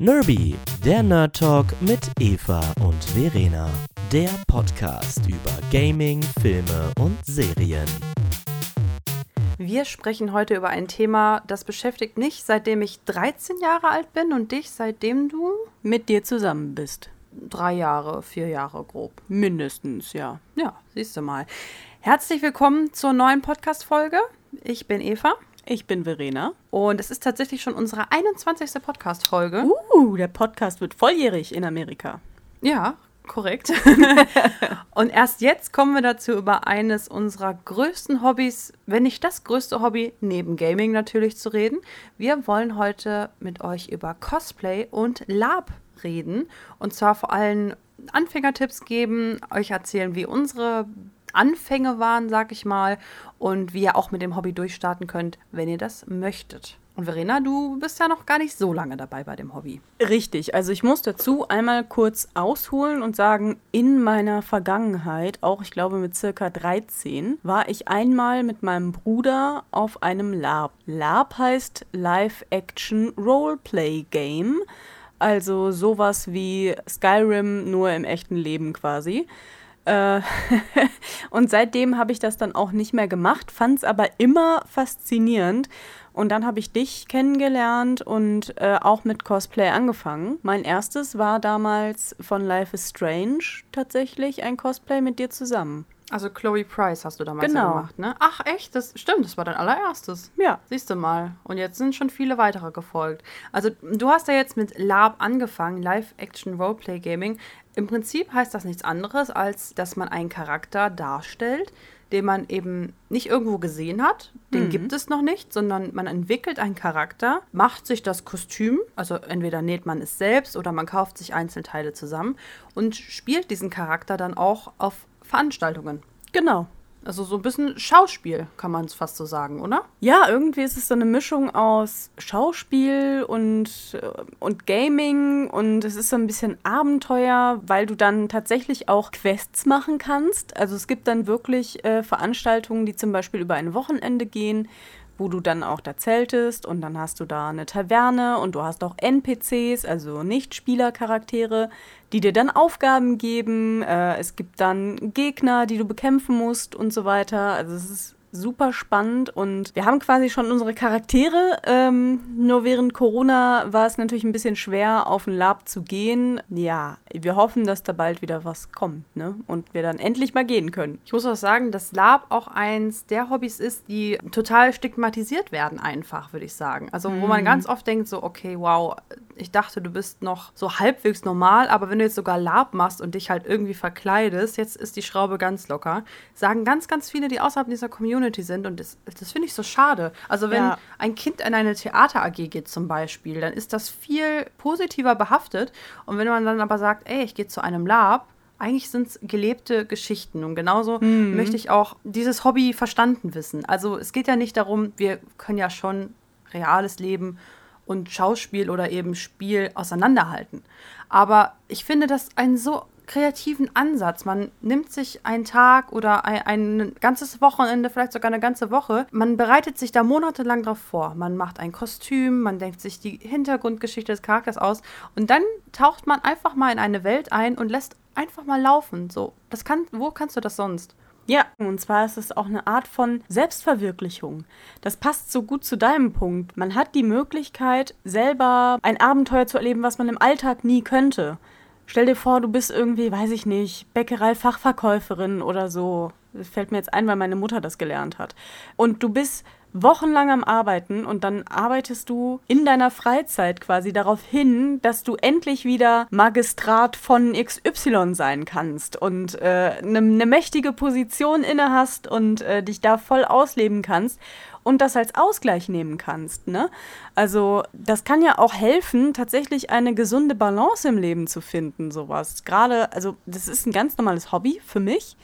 Nerby, der Nerd Talk mit Eva und Verena. Der Podcast über Gaming, Filme und Serien. Wir sprechen heute über ein Thema, das beschäftigt mich, seitdem ich 13 Jahre alt bin und dich, seitdem du mit dir zusammen bist. drei Jahre, vier Jahre grob. Mindestens, ja. Ja, siehst du mal. Herzlich willkommen zur neuen Podcast-Folge. Ich bin Eva Ich bin Verena. und es ist tatsächlich schon unsere 21. Podcast-Folge. Uh, der Podcast wird volljährig in Amerika. Ja, korrekt. und erst jetzt kommen wir dazu, über eines unserer größten Hobbys, wenn nicht das größte Hobby, neben Gaming natürlich zu reden. Wir wollen heute mit euch über Cosplay und Lab reden. Und zwar vor allem Anfängertipps geben, euch erzählen, wie unsere Anfänge waren, sag ich mal, und wie ihr auch mit dem Hobby durchstarten könnt, wenn ihr das möchtet. Und Verena, du bist ja noch gar nicht so lange dabei bei dem Hobby. Richtig, also ich muss dazu einmal kurz ausholen und sagen, in meiner Vergangenheit, auch ich glaube mit circa 13, war ich einmal mit meinem Bruder auf einem LARP. LARP heißt Live-Action Roleplay Game, also sowas wie Skyrim nur im echten Leben quasi. Äh, und seitdem habe ich das dann auch nicht mehr gemacht, fand es aber immer faszinierend. Und dann habe ich dich kennengelernt und äh, auch mit Cosplay angefangen. Mein erstes war damals von Life is Strange tatsächlich ein Cosplay mit dir zusammen. Also Chloe Price hast du damals Genau. gemacht, ne? Ach echt, das stimmt, das war dein allererstes. Ja. Siehst du mal. Und jetzt sind schon viele weitere gefolgt. Also du hast ja jetzt mit LARP angefangen, Live-Action Roleplay Gaming. Im Prinzip heißt das nichts anderes, als dass man einen Charakter darstellt, den man eben nicht irgendwo gesehen hat. Den gibt es noch nicht, sondern man entwickelt einen Charakter, macht sich das Kostüm, also entweder näht man es selbst oder man kauft sich Einzelteile zusammen und spielt diesen Charakter dann auch auf Veranstaltungen. Genau. Also so ein bisschen Schauspiel, kann man es fast so sagen, oder? Ja, irgendwie ist es so eine Mischung aus Schauspiel und, äh, und Gaming und es ist so ein bisschen Abenteuer, weil du dann tatsächlich auch Quests machen kannst. Also es gibt dann wirklich äh, Veranstaltungen, die zum Beispiel über ein Wochenende gehen, wo du dann auch da zeltest und dann hast du da eine Taverne und du hast auch NPCs, also Nicht-Spieler-Charaktere, die dir dann Aufgaben geben. Äh, es gibt dann Gegner, die du bekämpfen musst und so weiter. Also es ist super spannend und wir haben quasi schon unsere Charaktere. Ähm, nur während Corona war es natürlich ein bisschen schwer, auf ein Lab zu gehen. Ja, wir hoffen, dass da bald wieder was kommt, ne? Und wir dann endlich mal gehen können. Ich muss auch sagen, dass Lab auch eins der Hobbys ist, die total stigmatisiert werden, einfach, würde ich sagen. Also, wo man ganz oft denkt, so, okay, wow, ich dachte, du bist noch so halbwegs normal, aber wenn du jetzt sogar Lab machst und dich halt irgendwie verkleidest, jetzt ist die Schraube ganz locker, sagen ganz, ganz viele, die außerhalb dieser Community sind und das, das finde ich so schade. Also, wenn Ja. ein Kind in eine Theater-AG geht zum Beispiel, dann ist das viel positiver behaftet. Und wenn man dann aber sagt, ey, ich gehe zu einem Lab, eigentlich sind es gelebte Geschichten. Und genauso möchte ich auch dieses Hobby verstanden wissen. Also es geht ja nicht darum, wir können ja schon reales Leben und Schauspiel oder eben Spiel auseinanderhalten. Aber ich finde das einen so kreativen Ansatz. Man nimmt sich einen Tag oder ein, ein ganzes Wochenende, vielleicht sogar eine ganze Woche. Man bereitet sich da monatelang drauf vor. Man macht ein Kostüm, man denkt sich die Hintergrundgeschichte des Charakters aus und dann taucht man einfach mal in eine Welt ein und lässt einfach mal laufen. So, das kann, wo kannst du das sonst? Ja, und zwar ist es auch eine Art von Selbstverwirklichung. Das passt so gut zu deinem Punkt. Man hat die Möglichkeit, selber ein Abenteuer zu erleben, was man im Alltag nie könnte. Stell dir vor, du bist irgendwie, weiß ich nicht, Bäckerei-Fachverkäuferin oder so. Das fällt mir jetzt ein, weil meine Mutter das gelernt hat. Und du bist wochenlang am Arbeiten und dann arbeitest du in deiner Freizeit quasi darauf hin, dass du endlich wieder Magistrat von XY sein kannst und eine äh, ne, ne mächtige Position inne hast und äh, dich da voll ausleben kannst und das als Ausgleich nehmen kannst. Ne? Also das kann ja auch helfen, tatsächlich eine gesunde Balance im Leben zu finden, sowas. Gerade, also das ist ein ganz normales Hobby für mich.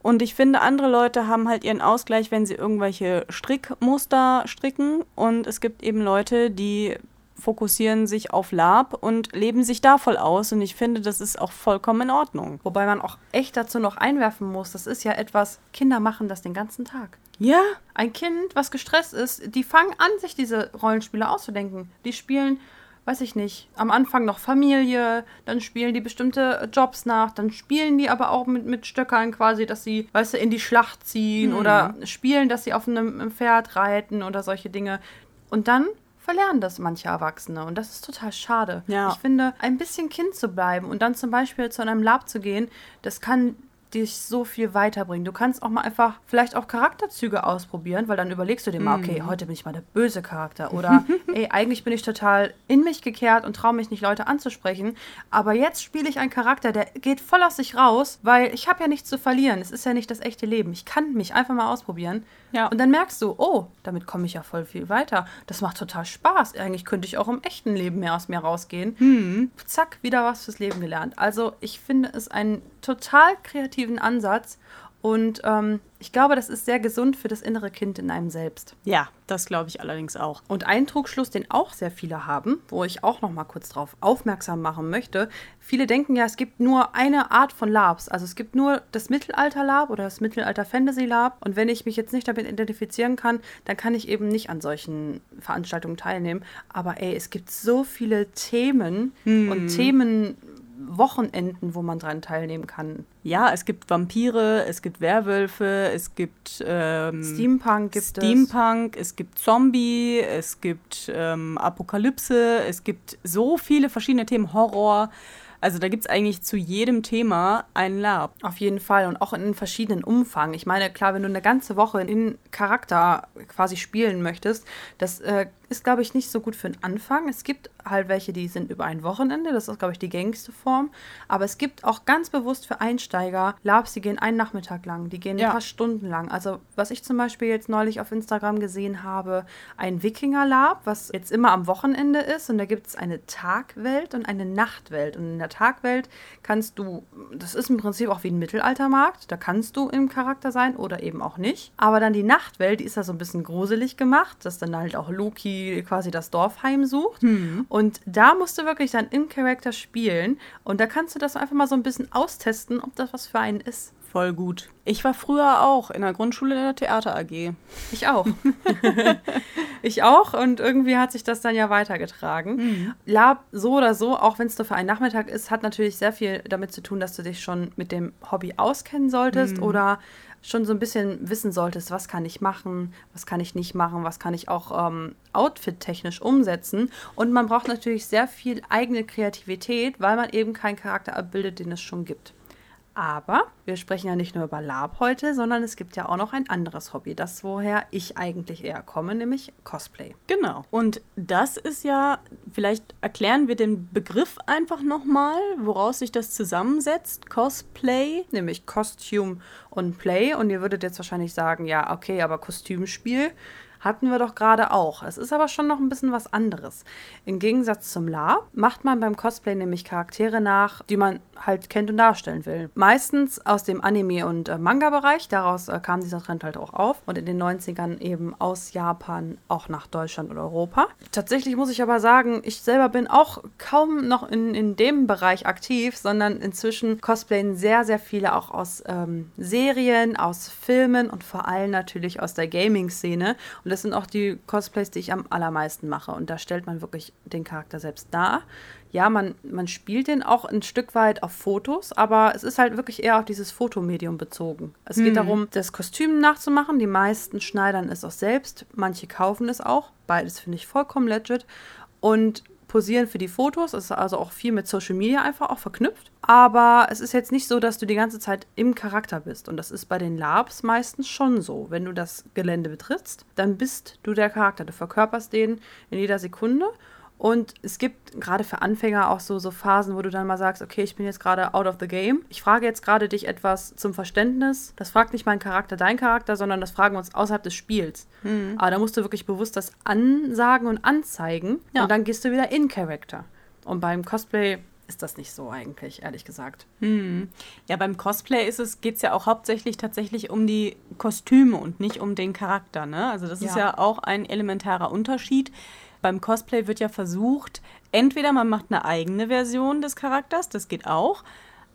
Und ich finde, andere Leute haben halt ihren Ausgleich, wenn sie irgendwelche Strickmuster stricken. Und es gibt eben Leute, die fokussieren sich auf Lab und leben sich da voll aus. Und ich finde, das ist auch vollkommen in Ordnung. Wobei man auch echt dazu noch einwerfen muss, das ist ja etwas, Kinder machen das den ganzen Tag. Ja, Ein Kind, was gestresst ist, die fangen an, sich diese Rollenspiele auszudenken. Die spielen weiß ich nicht, am Anfang noch Familie, dann spielen die bestimmte Jobs nach, dann spielen die aber auch mit, mit Stöckern quasi, dass sie, weißt du, in die Schlacht ziehen mhm. oder spielen, dass sie auf einem Pferd reiten oder solche Dinge. Und dann verlernen das manche Erwachsene und das ist total schade. Ja. Ich finde, ein bisschen Kind zu bleiben und dann zum Beispiel zu einem Lab zu gehen, das kann dich so viel weiterbringen. Du kannst auch mal einfach vielleicht auch Charakterzüge ausprobieren, weil dann überlegst du dir mal, okay, mhm. heute bin ich mal der böse Charakter oder ey, eigentlich bin ich total in mich gekehrt und traue mich nicht, Leute anzusprechen, aber jetzt spiele ich einen Charakter, der geht voll aus sich raus, weil ich habe ja nichts zu verlieren. Es ist ja nicht das echte Leben. Ich kann mich einfach mal ausprobieren. Ja. Und dann merkst du, oh, damit komme ich ja voll viel weiter. Das macht total Spaß. Eigentlich könnte ich auch im echten Leben mehr aus mir rausgehen. Mhm. Zack, wieder was fürs Leben gelernt. Also ich finde es einen total kreativen Ansatz und ähm, ich glaube, das ist sehr gesund für das innere Kind in einem selbst. Ja, das glaube ich allerdings auch. Und ein Trugschluss, den auch sehr viele haben, wo ich auch noch mal kurz drauf aufmerksam machen möchte. Viele denken ja, es gibt nur eine Art von Labs. Also es gibt nur das Mittelalter-Lab oder das Mittelalter-Fantasy-Lab. Und wenn ich mich jetzt nicht damit identifizieren kann, dann kann ich eben nicht an solchen Veranstaltungen teilnehmen. Aber ey, es gibt so viele Themen hm. und Themen Wochenenden, wo man dran teilnehmen kann. Ja, es gibt Vampire, es gibt Werwölfe, es gibt ähm, Steampunk, gibt Steampunk, es. es gibt Zombie, es gibt ähm, Apokalypse, es gibt so viele verschiedene Themen, Horror. Also da gibt es eigentlich zu jedem Thema ein Lab. Auf jeden Fall und auch in verschiedenen Umfang. Ich meine, klar, wenn du eine ganze Woche in Charakter quasi spielen möchtest, das äh, ist, glaube ich, nicht so gut für den Anfang. Es gibt halt welche, die sind über ein Wochenende. Das ist, glaube ich, die gängigste Form. Aber es gibt auch ganz bewusst für Einsteiger Labs, die gehen einen Nachmittag lang, die gehen ja. ein paar Stunden lang. Also, was ich zum Beispiel jetzt neulich auf Instagram gesehen habe, ein Wikinger-Lab, was jetzt immer am Wochenende ist. Und da gibt es eine Tagwelt und eine Nachtwelt. Und in der Tagwelt kannst du, das ist im Prinzip auch wie ein Mittelaltermarkt, da kannst du im Charakter sein oder eben auch nicht. Aber dann die Nachtwelt, die ist da so ein bisschen gruselig gemacht, dass dann halt auch Loki quasi das Dorf heimsucht. Mhm. Und da musst du wirklich dann im Charakter spielen. Und da kannst du das einfach mal so ein bisschen austesten, ob das was für einen ist. Voll gut. Ich war früher auch in der Grundschule in der Theater AG. Ich auch. ich auch und irgendwie hat sich das dann ja weitergetragen. Mhm. Lab so oder so, auch wenn es nur für einen Nachmittag ist, hat natürlich sehr viel damit zu tun, dass du dich schon mit dem Hobby auskennen solltest mhm. oder schon so ein bisschen wissen solltest, was kann ich machen, was kann ich nicht machen, was kann ich auch ähm, outfit-technisch umsetzen. Und man braucht natürlich sehr viel eigene Kreativität, weil man eben keinen Charakter abbildet, den es schon gibt. Aber wir sprechen ja nicht nur über Lab heute, sondern es gibt ja auch noch ein anderes Hobby, das woher ich eigentlich eher komme, nämlich Cosplay. Genau. Und das ist ja, vielleicht erklären wir den Begriff einfach nochmal, woraus sich das zusammensetzt. Cosplay. Nämlich Costume und Play. Und ihr würdet jetzt wahrscheinlich sagen, ja, okay, aber Kostümspiel hatten wir doch gerade auch. Es ist aber schon noch ein bisschen was anderes. Im Gegensatz zum La macht man beim Cosplay nämlich Charaktere nach, die man halt kennt und darstellen will. Meistens aus dem Anime- und äh, Manga-Bereich. Daraus äh, kam dieser Trend halt auch auf. Und in den 90ern eben aus Japan auch nach Deutschland und Europa. Tatsächlich muss ich aber sagen, ich selber bin auch kaum noch in, in dem Bereich aktiv, sondern inzwischen cosplayen sehr, sehr viele auch aus ähm, Serien, aus Filmen und vor allem natürlich aus der Gaming-Szene. Und das sind auch die Cosplays, die ich am allermeisten mache. Und da stellt man wirklich den Charakter selbst dar. Ja, man, man spielt den auch ein Stück weit auf Fotos, aber es ist halt wirklich eher auf dieses Fotomedium bezogen. Es geht mhm. darum, das Kostüm nachzumachen. Die meisten schneidern es auch selbst, manche kaufen es auch. Beides finde ich vollkommen legit. Und posieren für die Fotos. Es ist also auch viel mit Social Media einfach auch verknüpft. Aber es ist jetzt nicht so, dass du die ganze Zeit im Charakter bist. Und das ist bei den Labs meistens schon so. Wenn du das Gelände betrittst, dann bist du der Charakter. Du verkörperst den in jeder Sekunde. Und es gibt gerade für Anfänger auch so, so Phasen, wo du dann mal sagst, okay, ich bin jetzt gerade out of the game. Ich frage jetzt gerade dich etwas zum Verständnis. Das fragt nicht mein Charakter, dein Charakter, sondern das fragen wir uns außerhalb des Spiels. Mhm. Aber da musst du wirklich bewusst das ansagen und anzeigen. Ja. Und dann gehst du wieder in Character. Und beim Cosplay ist das nicht so eigentlich, ehrlich gesagt. Hm. Ja, beim Cosplay ist es, geht es ja auch hauptsächlich tatsächlich um die Kostüme und nicht um den Charakter. Ne? Also das ja. ist ja auch ein elementarer Unterschied. Beim Cosplay wird ja versucht, entweder man macht eine eigene Version des Charakters, das geht auch,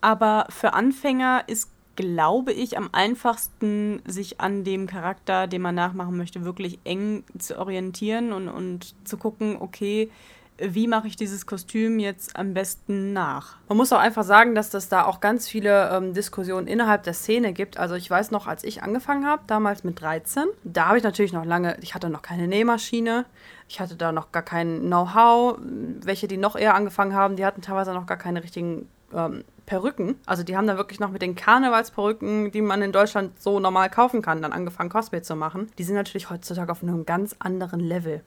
aber für Anfänger ist, glaube ich, am einfachsten, sich an dem Charakter, den man nachmachen möchte, wirklich eng zu orientieren und, und zu gucken, okay, wie mache ich dieses Kostüm jetzt am besten nach? Man muss auch einfach sagen, dass das da auch ganz viele ähm, Diskussionen innerhalb der Szene gibt. Also ich weiß noch, als ich angefangen habe, damals mit 13, da habe ich natürlich noch lange, ich hatte noch keine Nähmaschine, ich hatte da noch gar kein Know-how. Welche, die noch eher angefangen haben, die hatten teilweise noch gar keine richtigen ähm, Perücken. Also die haben da wirklich noch mit den Karnevalsperücken, die man in Deutschland so normal kaufen kann, dann angefangen Cosplay zu machen. Die sind natürlich heutzutage auf einem ganz anderen Level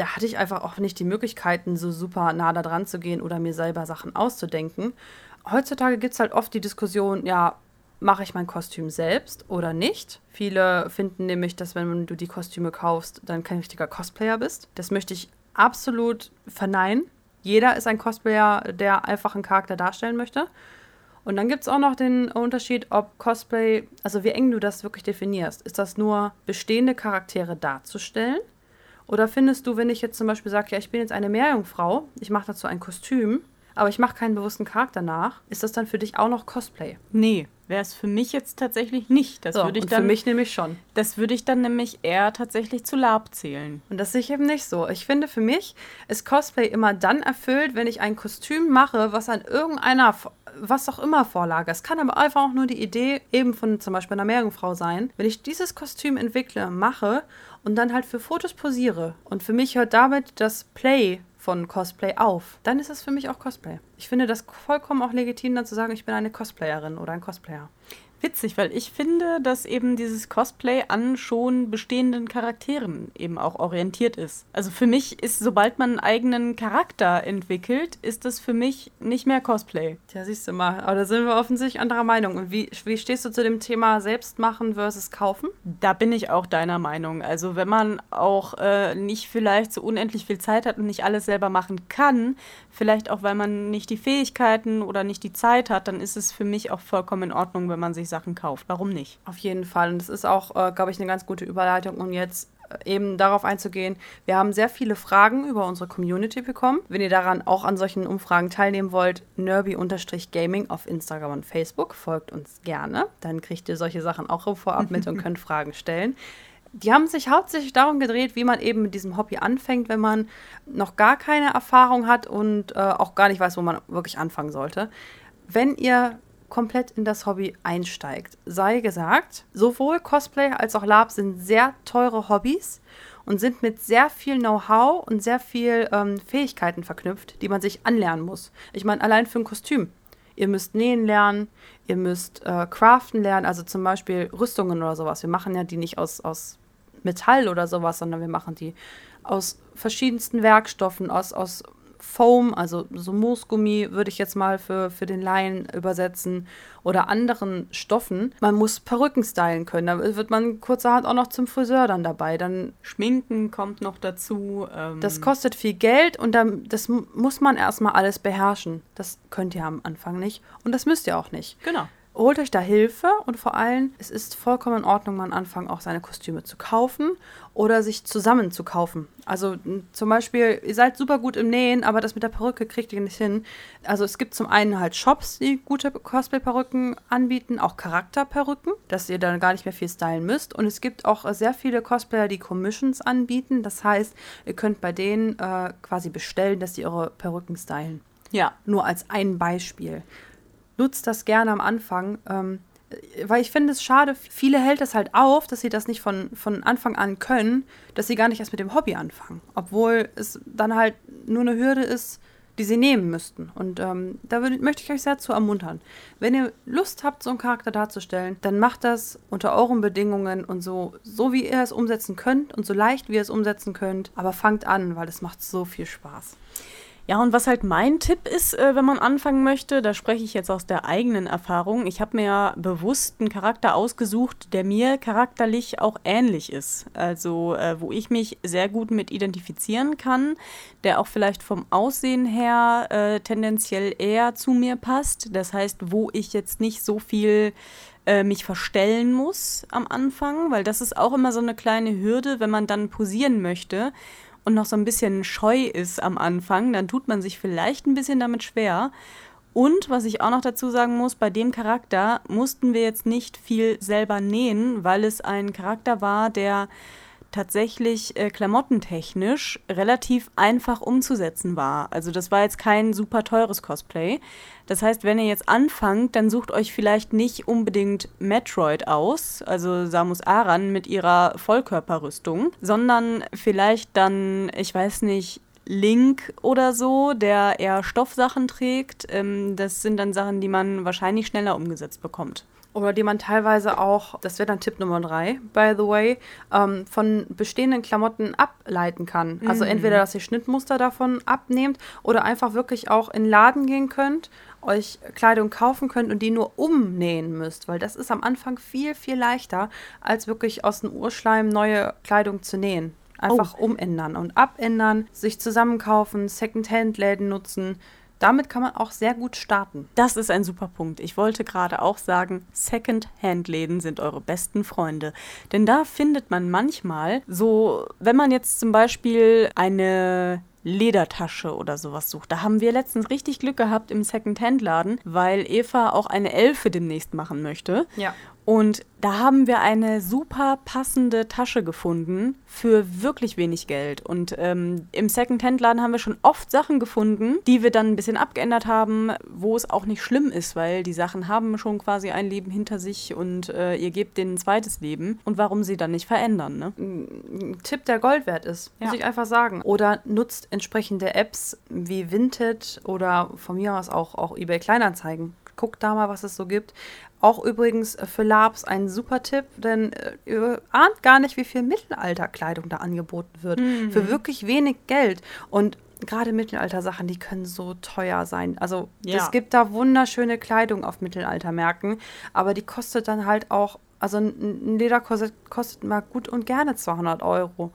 da hatte ich einfach auch nicht die Möglichkeiten, so super nah da dran zu gehen oder mir selber Sachen auszudenken. Heutzutage gibt es halt oft die Diskussion, ja, mache ich mein Kostüm selbst oder nicht? Viele finden nämlich, dass wenn du die Kostüme kaufst, dann kein richtiger Cosplayer bist. Das möchte ich absolut verneinen. Jeder ist ein Cosplayer, der einfach einen Charakter darstellen möchte. Und dann gibt es auch noch den Unterschied, ob Cosplay, also wie eng du das wirklich definierst. Ist das nur bestehende Charaktere darzustellen? Oder findest du, wenn ich jetzt zum Beispiel sage, ja, ich bin jetzt eine Meerjungfrau, ich mache dazu ein Kostüm, aber ich mache keinen bewussten Charakter nach, ist das dann für dich auch noch Cosplay? Nee, wäre es für mich jetzt tatsächlich nicht. Das so, würde ich und dann, für mich nämlich schon. Das würde ich dann nämlich eher tatsächlich zu Lab zählen. Und das sehe ich eben nicht so. Ich finde, für mich ist Cosplay immer dann erfüllt, wenn ich ein Kostüm mache, was an irgendeiner, was auch immer Vorlage. Es kann aber einfach auch nur die Idee eben von zum Beispiel einer Meerjungfrau sein. Wenn ich dieses Kostüm entwickle, mache und dann halt für Fotos posiere. Und für mich hört damit das Play von Cosplay auf. Dann ist es für mich auch Cosplay. Ich finde das vollkommen auch legitim, dann zu sagen, ich bin eine Cosplayerin oder ein Cosplayer witzig, weil ich finde, dass eben dieses Cosplay an schon bestehenden Charakteren eben auch orientiert ist. Also für mich ist, sobald man einen eigenen Charakter entwickelt, ist das für mich nicht mehr Cosplay. Ja, siehst du mal. Aber da sind wir offensichtlich anderer Meinung. Und wie, wie stehst du zu dem Thema Selbstmachen versus Kaufen? Da bin ich auch deiner Meinung. Also wenn man auch äh, nicht vielleicht so unendlich viel Zeit hat und nicht alles selber machen kann, vielleicht auch weil man nicht die Fähigkeiten oder nicht die Zeit hat, dann ist es für mich auch vollkommen in Ordnung, wenn man sich Sachen kauft. Warum nicht? Auf jeden Fall. Und das ist auch, äh, glaube ich, eine ganz gute Überleitung, um jetzt äh, eben darauf einzugehen. Wir haben sehr viele Fragen über unsere Community bekommen. Wenn ihr daran auch an solchen Umfragen teilnehmen wollt, nerby-gaming auf Instagram und Facebook, folgt uns gerne. Dann kriegt ihr solche Sachen auch vorab mit und könnt Fragen stellen. Die haben sich hauptsächlich darum gedreht, wie man eben mit diesem Hobby anfängt, wenn man noch gar keine Erfahrung hat und äh, auch gar nicht weiß, wo man wirklich anfangen sollte. Wenn ihr komplett in das Hobby einsteigt. Sei gesagt, sowohl Cosplay als auch Lab sind sehr teure Hobbys und sind mit sehr viel Know-how und sehr viel ähm, Fähigkeiten verknüpft, die man sich anlernen muss. Ich meine, allein für ein Kostüm. Ihr müsst nähen lernen, ihr müsst äh, craften lernen, also zum Beispiel Rüstungen oder sowas. Wir machen ja die nicht aus, aus Metall oder sowas, sondern wir machen die aus verschiedensten Werkstoffen, aus, aus Foam, also so Moosgummi würde ich jetzt mal für, für den Laien übersetzen, oder anderen Stoffen. Man muss Perücken stylen können. Da wird man kurzerhand auch noch zum Friseur dann dabei. Dann Schminken kommt noch dazu. Ähm das kostet viel Geld und dann, das muss man erstmal alles beherrschen. Das könnt ihr am Anfang nicht und das müsst ihr auch nicht. Genau holt euch da Hilfe und vor allem, es ist vollkommen in Ordnung, man anfangen auch seine Kostüme zu kaufen oder sich zusammen zu kaufen. Also zum Beispiel, ihr seid super gut im Nähen, aber das mit der Perücke kriegt ihr nicht hin. Also es gibt zum einen halt Shops, die gute Cosplay-Perücken anbieten, auch Charakterperücken, dass ihr dann gar nicht mehr viel stylen müsst. Und es gibt auch sehr viele Cosplayer, die Commissions anbieten. Das heißt, ihr könnt bei denen äh, quasi bestellen, dass sie eure Perücken stylen. Ja. Nur als ein Beispiel nutzt das gerne am Anfang. Ähm, weil ich finde es schade, viele hält es halt auf, dass sie das nicht von, von Anfang an können, dass sie gar nicht erst mit dem Hobby anfangen. Obwohl es dann halt nur eine Hürde ist, die sie nehmen müssten. Und ähm, da würd, möchte ich euch sehr zu ermuntern. Wenn ihr Lust habt, so einen Charakter darzustellen, dann macht das unter euren Bedingungen und so, so wie ihr es umsetzen könnt und so leicht wie ihr es umsetzen könnt. Aber fangt an, weil es macht so viel Spaß. Ja, und was halt mein Tipp ist, äh, wenn man anfangen möchte, da spreche ich jetzt aus der eigenen Erfahrung. Ich habe mir ja bewusst einen Charakter ausgesucht, der mir charakterlich auch ähnlich ist. Also, äh, wo ich mich sehr gut mit identifizieren kann, der auch vielleicht vom Aussehen her äh, tendenziell eher zu mir passt. Das heißt, wo ich jetzt nicht so viel äh, mich verstellen muss am Anfang, weil das ist auch immer so eine kleine Hürde, wenn man dann posieren möchte und noch so ein bisschen scheu ist am Anfang, dann tut man sich vielleicht ein bisschen damit schwer. Und was ich auch noch dazu sagen muss, bei dem Charakter mussten wir jetzt nicht viel selber nähen, weil es ein Charakter war, der tatsächlich äh, klamottentechnisch relativ einfach umzusetzen war. Also das war jetzt kein super teures Cosplay. Das heißt, wenn ihr jetzt anfangt, dann sucht euch vielleicht nicht unbedingt Metroid aus, also Samus Aran mit ihrer Vollkörperrüstung, sondern vielleicht dann, ich weiß nicht, Link oder so, der eher Stoffsachen trägt. Ähm, das sind dann Sachen, die man wahrscheinlich schneller umgesetzt bekommt. Oder die man teilweise auch, das wäre dann Tipp Nummer drei, by the way, ähm, von bestehenden Klamotten ableiten kann. Also Mhm. entweder, dass ihr Schnittmuster davon abnehmt oder einfach wirklich auch in den Laden gehen könnt, euch Kleidung kaufen könnt und die nur umnähen müsst, weil das ist am Anfang viel, viel leichter, als wirklich aus dem Urschleim neue Kleidung zu nähen. Einfach umändern und abändern, sich zusammenkaufen, Second-Hand-Läden nutzen. Damit kann man auch sehr gut starten. Das ist ein super Punkt. Ich wollte gerade auch sagen, Second-Hand-Läden sind eure besten Freunde. Denn da findet man manchmal so, wenn man jetzt zum Beispiel eine Ledertasche oder sowas sucht. Da haben wir letztens richtig Glück gehabt im Second-Hand-Laden, weil Eva auch eine Elfe demnächst machen möchte. Ja. Und da haben wir eine super passende Tasche gefunden für wirklich wenig Geld. Und ähm, im Second-Hand-Laden haben wir schon oft Sachen gefunden, die wir dann ein bisschen abgeändert haben, wo es auch nicht schlimm ist, weil die Sachen haben schon quasi ein Leben hinter sich und äh, ihr gebt denen ein zweites Leben. Und warum sie dann nicht verändern, ne? ein Tipp, der Gold wert ist, muss Ja. ich einfach sagen. Oder nutzt entsprechende Apps wie Vinted oder von mir aus auch, auch eBay Kleinanzeigen. Guckt da mal, was es so gibt. Auch übrigens äh, für Labs ein super Tipp, denn äh, ihr ahnt gar nicht, wie viel Mittelalterkleidung da angeboten wird. Für wirklich wenig Geld. Und gerade Mittelalter-Sachen, die können so teuer sein. Also Ja. es gibt da wunderschöne Kleidung auf Mittelaltermärkten, aber die kostet dann halt auch, also ein ein Lederkorsett kostet mal gut und gerne 200 Euro.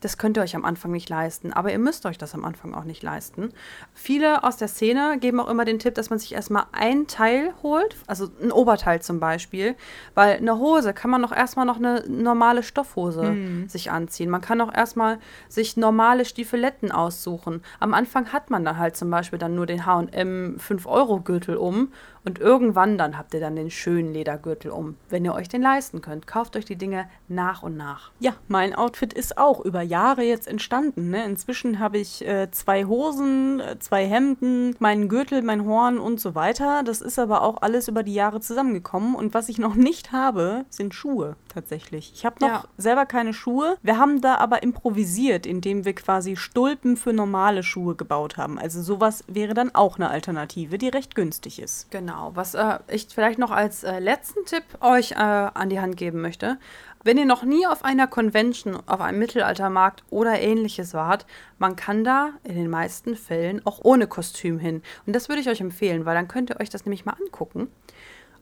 Das könnt ihr euch am Anfang nicht leisten, aber ihr müsst euch das am Anfang auch nicht leisten. Viele aus der Szene geben auch immer den Tipp, dass man sich erstmal ein Teil holt, also ein Oberteil zum Beispiel, weil eine Hose kann man auch erstmal noch eine normale Stoffhose sich anziehen. Man kann auch erstmal sich normale Stiefeletten aussuchen. Am Anfang hat man dann halt zum Beispiel dann nur den H&M 5-Euro-Gürtel um und irgendwann dann habt ihr dann den schönen Ledergürtel um, wenn ihr euch den leisten könnt. Kauft euch die Dinge nach und nach. Ja, mein Outfit ist auch über Jahre jetzt entstanden. Ne? Inzwischen habe ich äh, zwei Hosen, äh, zwei Hemden, meinen Gürtel, mein Horn und so weiter. Das ist aber auch alles über die Jahre zusammengekommen. Und was ich noch nicht habe, sind Schuhe tatsächlich. Ich habe noch Ja. selber keine Schuhe. Wir haben da aber improvisiert, indem wir quasi Stulpen für normale Schuhe gebaut haben. Also sowas wäre dann auch eine Alternative, die recht günstig ist. Genau, was äh, ich vielleicht noch als äh, letzten Tipp euch äh, an die Hand geben möchte. Wenn ihr noch nie auf einer Convention, auf einem Mittelaltermarkt oder ähnliches wart, man kann da in den meisten Fällen auch ohne Kostüm hin. Und das würde ich euch empfehlen, weil dann könnt ihr euch das nämlich mal angucken,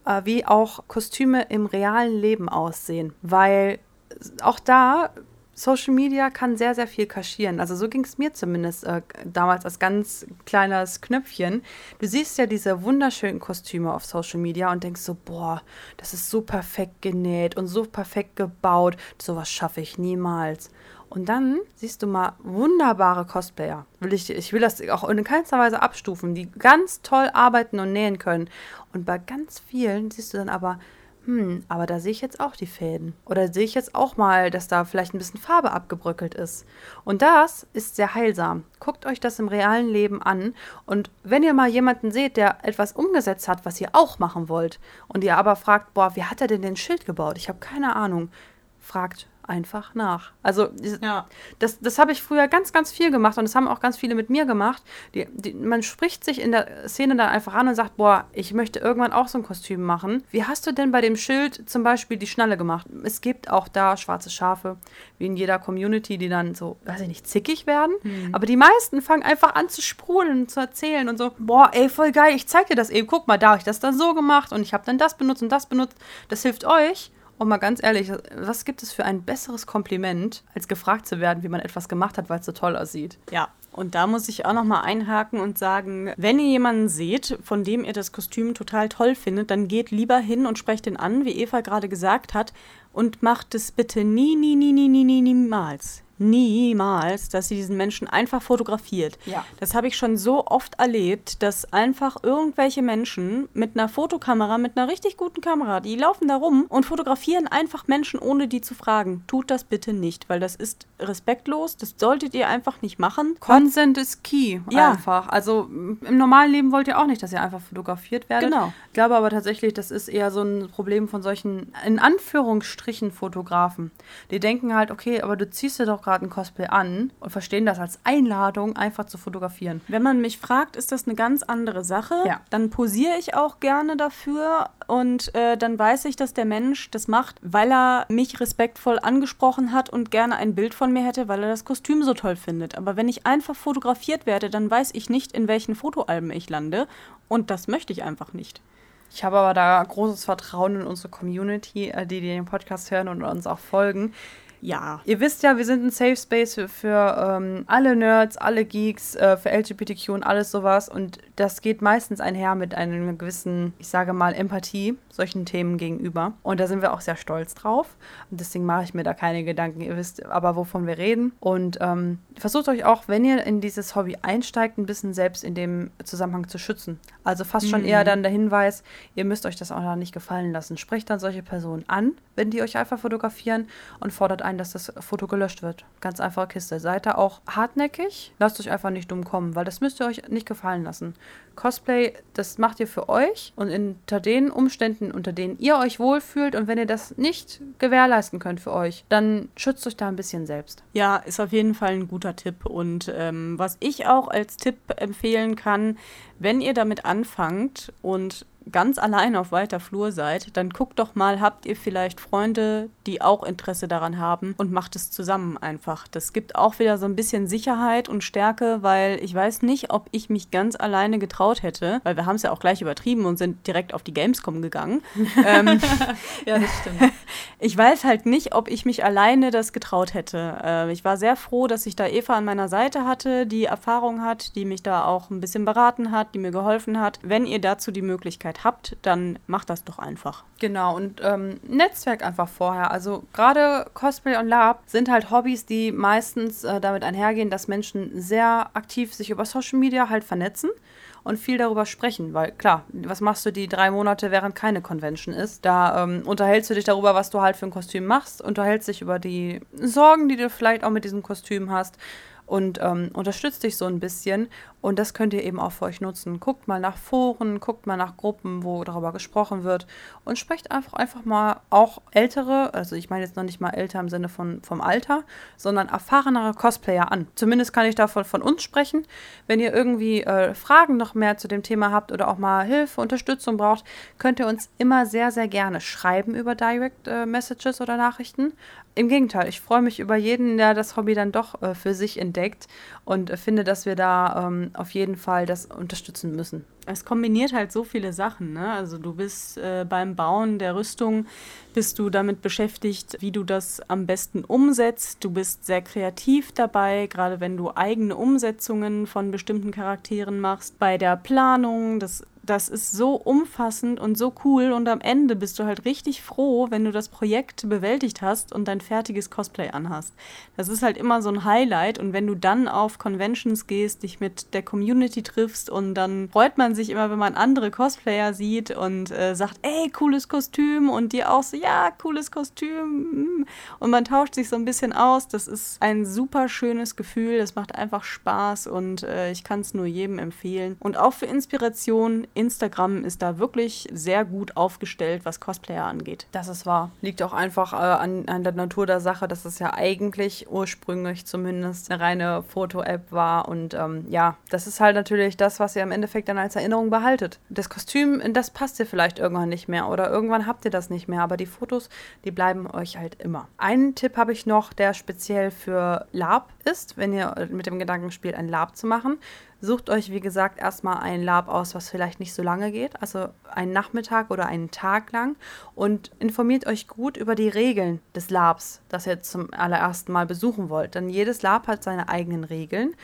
äh, wie auch Kostüme im realen Leben aussehen. Weil auch da Social Media kann sehr, sehr viel kaschieren. Also so ging es mir zumindest äh, damals als ganz kleines Knöpfchen. Du siehst ja diese wunderschönen Kostüme auf Social Media und denkst so, boah, das ist so perfekt genäht und so perfekt gebaut. Sowas schaffe ich niemals. Und dann siehst du mal wunderbare Cosplayer. Will ich, ich will das auch in keinster Weise abstufen, die ganz toll arbeiten und nähen können. Und bei ganz vielen siehst du dann aber, hm, aber da sehe ich jetzt auch die Fäden. Oder sehe ich jetzt auch mal, dass da vielleicht ein bisschen Farbe abgebröckelt ist. Und das ist sehr heilsam. Guckt euch das im realen Leben an. Und wenn ihr mal jemanden seht, der etwas umgesetzt hat, was ihr auch machen wollt, und ihr aber fragt, boah, wie hat er denn den Schild gebaut? Ich habe keine Ahnung. Fragt einfach nach. Also Ja. das, das habe ich früher ganz, ganz viel gemacht und das haben auch ganz viele mit mir gemacht. Die, die, man spricht sich in der Szene dann einfach an und sagt, boah, ich möchte irgendwann auch so ein Kostüm machen. Wie hast du denn bei dem Schild zum Beispiel die Schnalle gemacht? Es gibt auch da schwarze Schafe, wie in jeder Community, die dann so, weiß ich nicht, zickig werden. Aber die meisten fangen einfach an zu sprudeln, zu erzählen und so, boah, ey, voll geil, ich zeig dir das eben. Guck mal, da habe ich das dann so gemacht und ich habe dann das benutzt und das benutzt. Das hilft euch. Und mal ganz ehrlich, was gibt es für ein besseres Kompliment, als gefragt zu werden, wie man etwas gemacht hat, weil es so toll aussieht? Ja, und da muss ich auch noch mal einhaken und sagen, wenn ihr jemanden seht, von dem ihr das Kostüm total toll findet, dann geht lieber hin und sprecht ihn an, wie Eva gerade gesagt hat, und macht es bitte nie, nie, nie, nie, nie, nie, niemals. Niemals, dass sie diesen Menschen einfach fotografiert. Ja. Das habe ich schon so oft erlebt, dass einfach irgendwelche Menschen mit einer Fotokamera, mit einer richtig guten Kamera, die laufen da rum und fotografieren einfach Menschen, ohne die zu fragen. Tut das bitte nicht, weil das ist respektlos, das solltet ihr einfach nicht machen. Consent ist key, Ja. einfach. Also m, im normalen Leben wollt ihr auch nicht, dass ihr einfach fotografiert werdet. Genau. Ich glaube aber tatsächlich, das ist eher so ein Problem von solchen, in Anführungsstrichen, Fotografen. Die denken halt, okay, aber du ziehst dir doch gerade ein Cosplay an und verstehen das als Einladung, einfach zu fotografieren. Wenn man mich fragt, ist das eine ganz andere Sache. Ja. Dann posiere ich auch gerne dafür und äh, dann weiß ich, dass der Mensch das macht, weil er mich respektvoll angesprochen hat und gerne ein Bild von mir hätte, weil er das Kostüm so toll findet. Aber wenn ich einfach fotografiert werde, dann weiß ich nicht, in welchen Fotoalben ich lande und das möchte ich einfach nicht. Ich habe aber da großes Vertrauen in unsere Community, äh, die den Podcast hören und uns auch folgen. Ja. Ihr wisst ja, wir sind ein Safe Space für, für ähm, alle Nerds, alle Geeks, äh, für LGBTQ und alles sowas. Und das geht meistens einher mit einer gewissen, ich sage mal, Empathie solchen Themen gegenüber. Und da sind wir auch sehr stolz drauf. Und deswegen mache ich mir da keine Gedanken. Ihr wisst aber, wovon wir reden. Und ähm, versucht euch auch, wenn ihr in dieses Hobby einsteigt, ein bisschen selbst in dem Zusammenhang zu schützen. Also fast schon eher dann der Hinweis, ihr müsst euch das auch noch nicht gefallen lassen. Sprecht dann solche Personen an, wenn die euch einfach fotografieren und fordert ein, dass das Foto gelöscht wird. Ganz einfache Kiste. Seid da auch hartnäckig. Lasst euch einfach nicht dumm kommen, weil das müsst ihr euch nicht gefallen lassen. Cosplay, das macht ihr für euch und unter den Umständen, unter denen ihr euch wohlfühlt und wenn ihr das nicht gewährleisten könnt für euch, dann schützt euch da ein bisschen selbst. Ja, ist auf jeden Fall ein guter Tipp. Und ähm, was ich auch als Tipp empfehlen kann, wenn ihr damit anfangt und ganz allein auf weiter Flur seid, dann guckt doch mal, habt ihr vielleicht Freunde, die auch Interesse daran haben und macht es zusammen einfach. Das gibt auch wieder so ein bisschen Sicherheit und Stärke, weil ich weiß nicht, ob ich mich ganz alleine getraut hätte, weil wir haben es ja auch gleich übertrieben und sind direkt auf die Gamescom gegangen. ähm, Ja, das stimmt. ich weiß halt nicht, ob ich mich alleine das getraut hätte. Äh, ich war sehr froh, dass ich da Eva an meiner Seite hatte, die Erfahrung hat, die mich da auch ein bisschen beraten hat, die mir geholfen hat. Wenn ihr dazu die Möglichkeit habt, dann macht das doch einfach. Genau, und ähm, Netzwerk einfach vorher. Also gerade Cosplay und Lab sind halt Hobbys, die meistens äh, damit einhergehen, dass Menschen sehr aktiv sich über Social Media halt vernetzen und viel darüber sprechen. Weil klar, was machst du die drei Monate, während keine Convention ist? Da ähm, unterhältst du dich darüber, was du halt für ein Kostüm machst, unterhältst dich über die Sorgen, die du vielleicht auch mit diesem Kostüm hast und ähm, unterstützt dich so ein bisschen. Und das könnt ihr eben auch für euch nutzen. Guckt mal nach Foren, guckt mal nach Gruppen, wo darüber gesprochen wird und sprecht einfach, einfach mal auch ältere, also ich meine jetzt noch nicht mal älter im Sinne von, vom Alter, sondern erfahrenere Cosplayer an. Zumindest kann ich davon von uns sprechen. Wenn ihr irgendwie äh, Fragen noch mehr zu dem Thema habt oder auch mal Hilfe, Unterstützung braucht, könnt ihr uns immer sehr, sehr gerne schreiben über Direct äh, Messages oder Nachrichten. Im Gegenteil, ich freue mich über jeden, der das Hobby dann doch äh, für sich entdeckt und äh, finde, dass wir da ähm, auf jeden Fall das unterstützen müssen. Es kombiniert halt so viele Sachen. Ne? Also du bist äh, beim Bauen der Rüstung, bist du damit beschäftigt, wie du das am besten umsetzt. Du bist sehr kreativ dabei, gerade wenn du eigene Umsetzungen von bestimmten Charakteren machst. Bei der Planung, das, das ist so umfassend und so cool. Und am Ende bist du halt richtig froh, wenn du das Projekt bewältigt hast und dein fertiges Cosplay anhast. Das ist halt immer so ein Highlight. Und wenn du dann auf Conventions gehst, dich mit der Community triffst und dann freut man sich immer, wenn man andere Cosplayer sieht und äh, sagt, ey, cooles Kostüm und die auch so, ja, cooles Kostüm. mm. Und man tauscht sich so ein bisschen aus. Das ist ein super schönes Gefühl. Das macht einfach Spaß und äh, ich kann es nur jedem empfehlen. Und auch für Inspiration, Instagram ist da wirklich sehr gut aufgestellt, was Cosplayer angeht. Das ist wahr. Liegt auch einfach äh, an, an der Natur der Sache, dass es ja eigentlich ursprünglich zumindest eine reine Foto-App war. Und ähm, ja, das ist halt natürlich das, was ihr im Endeffekt dann als Erinnerung behaltet. Das Kostüm, das passt ihr vielleicht irgendwann nicht mehr oder irgendwann habt ihr das nicht mehr, aber die Fotos, die bleiben euch halt immer. Einen Tipp habe ich noch, der speziell für Lab ist, wenn ihr mit dem Gedanken spielt, ein Lab zu machen. Sucht euch, wie gesagt, erstmal ein Lab aus, was vielleicht nicht so lange geht, also einen Nachmittag oder einen Tag lang und informiert euch gut über die Regeln des Labs, das ihr zum allerersten Mal besuchen wollt. Denn jedes Lab hat seine eigenen Regeln.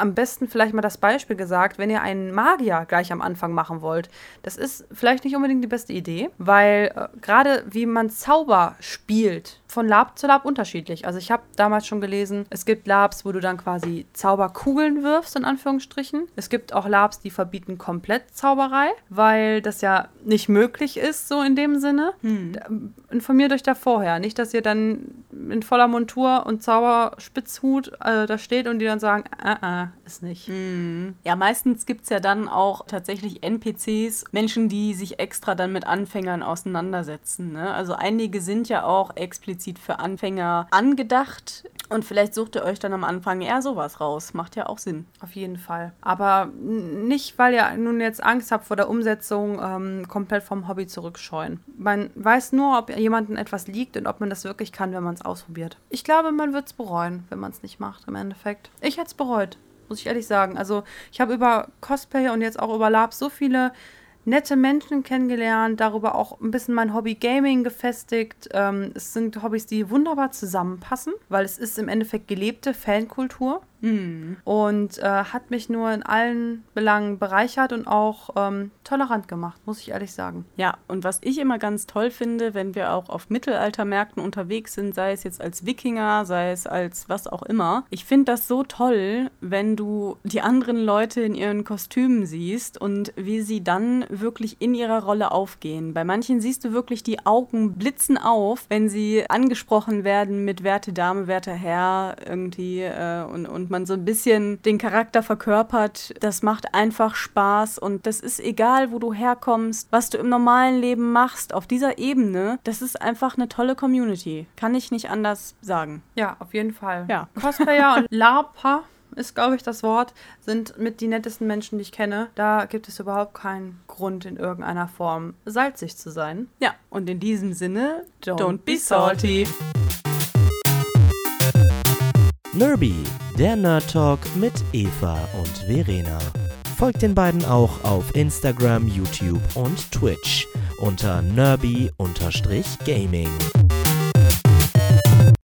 Am besten vielleicht mal das Beispiel gesagt, wenn ihr einen Magier gleich am Anfang machen wollt. Das ist vielleicht nicht unbedingt die beste Idee, weil äh, gerade wie man Zauber spielt, von Lab zu Lab unterschiedlich. Also ich habe damals schon gelesen, es gibt Labs, wo du dann quasi Zauberkugeln wirfst, in Anführungsstrichen. Es gibt auch Labs, die verbieten komplett Zauberei, weil das ja nicht möglich ist, so in dem Sinne. Hm. Informiert euch da vorher. Nicht, dass ihr dann in voller Montur und Zauberspitzhut äh, da steht und die dann sagen, äh, äh, ist nicht. Hm. Ja, meistens gibt es ja dann auch tatsächlich NPCs, Menschen, die sich extra dann mit Anfängern auseinandersetzen. Ne? Also einige sind ja auch explizit für Anfänger angedacht. Und vielleicht sucht ihr euch dann am Anfang eher sowas raus. Macht ja auch Sinn. Auf jeden Fall. Aber nicht, weil ihr nun jetzt Angst habt vor der Umsetzung, ähm, komplett vom Hobby zurückscheuen. Man weiß nur, ob jemandem etwas liegt und ob man das wirklich kann, wenn man es ausprobiert. Ich glaube, man wird es bereuen, wenn man es nicht macht im Endeffekt. Ich hätte es bereut, muss ich ehrlich sagen. Also ich habe über Cosplay und jetzt auch über Lab so viele nette Menschen kennengelernt, darüber auch ein bisschen mein Hobby Gaming gefestigt. Ähm, es sind Hobbys, die wunderbar zusammenpassen, weil es ist im Endeffekt gelebte Fankultur. Mhm. Und äh, hat mich nur in allen Belangen bereichert und auch ähm, tolerant gemacht, muss ich ehrlich sagen. Ja, und was ich immer ganz toll finde, wenn wir auch auf Mittelaltermärkten unterwegs sind, sei es jetzt als Wikinger, sei es als was auch immer, ich finde das so toll, wenn du die anderen Leute in ihren Kostümen siehst und wie sie dann wirklich in ihrer Rolle aufgehen. Bei manchen siehst du wirklich die Augen blitzen auf, wenn sie angesprochen werden mit Werte Dame, Werte Herr irgendwie äh, und, und man so ein bisschen den Charakter verkörpert. Das macht einfach Spaß und das ist egal, wo du herkommst, was du im normalen Leben machst, auf dieser Ebene. Das ist einfach eine tolle Community. Kann ich nicht anders sagen. Ja, auf jeden Fall. Ja. Cosplayer und LARPer ist, glaube ich, das Wort, sind mit die nettesten Menschen, die ich kenne. Da gibt es überhaupt keinen Grund in irgendeiner Form salzig zu sein. Ja, und in diesem Sinne, don't, don't be salty. Nerby, der Nerd Talk mit Eva und Verena. Folgt den beiden auch auf Instagram, YouTube und Twitch unter nerby-gaming.